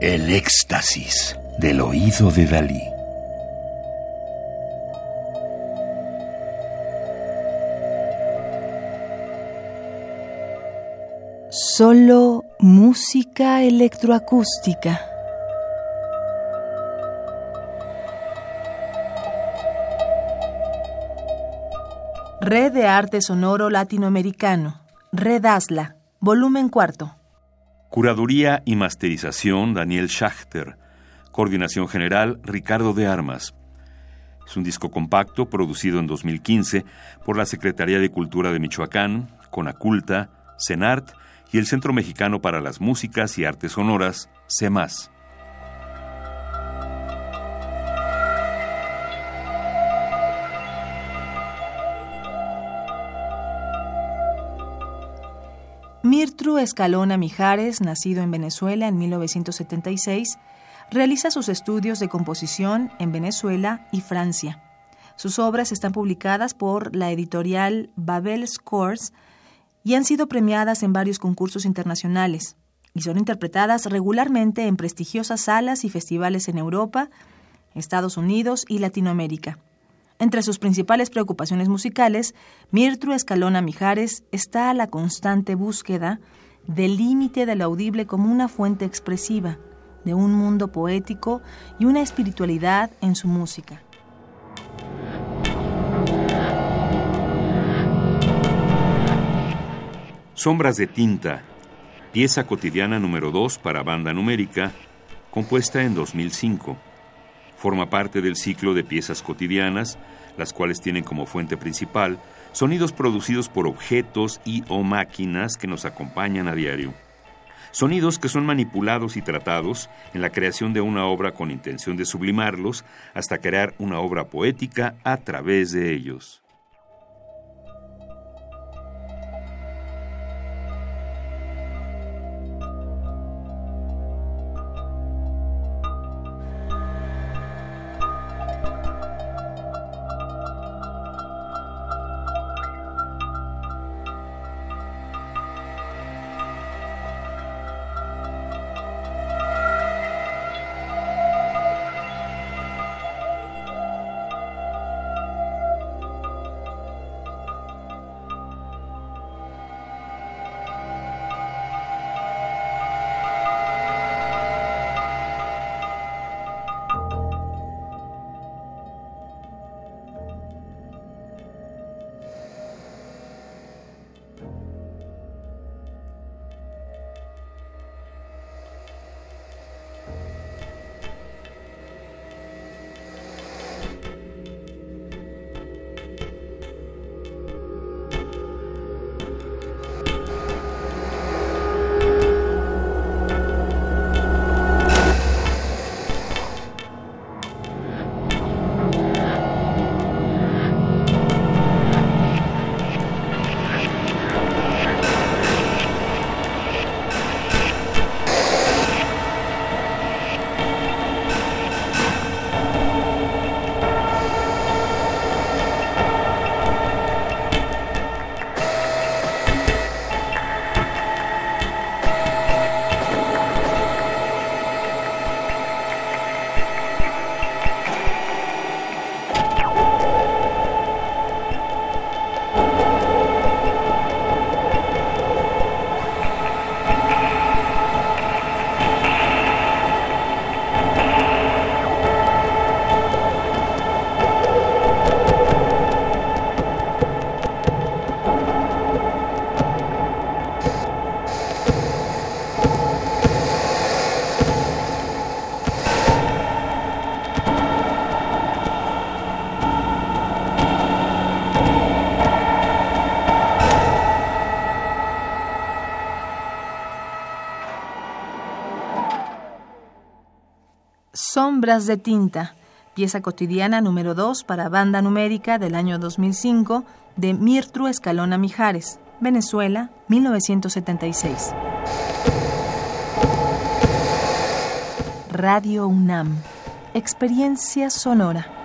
El éxtasis del oído de Dalí. Solo música electroacústica. Red de Arte Sonoro Latinoamericano. Red ASLA. Volumen cuarto. Curaduría y masterización Daniel Schachter. Coordinación general Ricardo de Armas. Es un disco compacto producido en 2015 por la Secretaría de Cultura de Michoacán, Conaculta, CENART y el Centro Mexicano para las Músicas y Artes Sonoras, CEMAS. Mirtru Escalona Mijares, nacido en Venezuela en 1976, realiza sus estudios de composición en Venezuela y Francia. Sus obras están publicadas por la editorial Babel Scores y han sido premiadas en varios concursos internacionales y son interpretadas regularmente en prestigiosas salas y festivales en Europa, Estados Unidos y Latinoamérica. Entre sus principales preocupaciones musicales, Mirtru Escalona Mijares está a la constante búsqueda del límite de lo audible como una fuente expresiva, de un mundo poético y una espiritualidad en su música. Sombras de tinta, pieza cotidiana número 2 para banda numérica, compuesta en 2005. Forma parte del ciclo de piezas cotidianas, las cuales tienen como fuente principal sonidos producidos por objetos y o máquinas que nos acompañan a diario. Sonidos que son manipulados y tratados en la creación de una obra con intención de sublimarlos hasta crear una obra poética a través de ellos. Sombras de tinta, pieza cotidiana número 2 para banda numérica del año 2005 de Mirtru Escalona Mijares, Venezuela, 1976. Radio UNAM, experiencia sonora.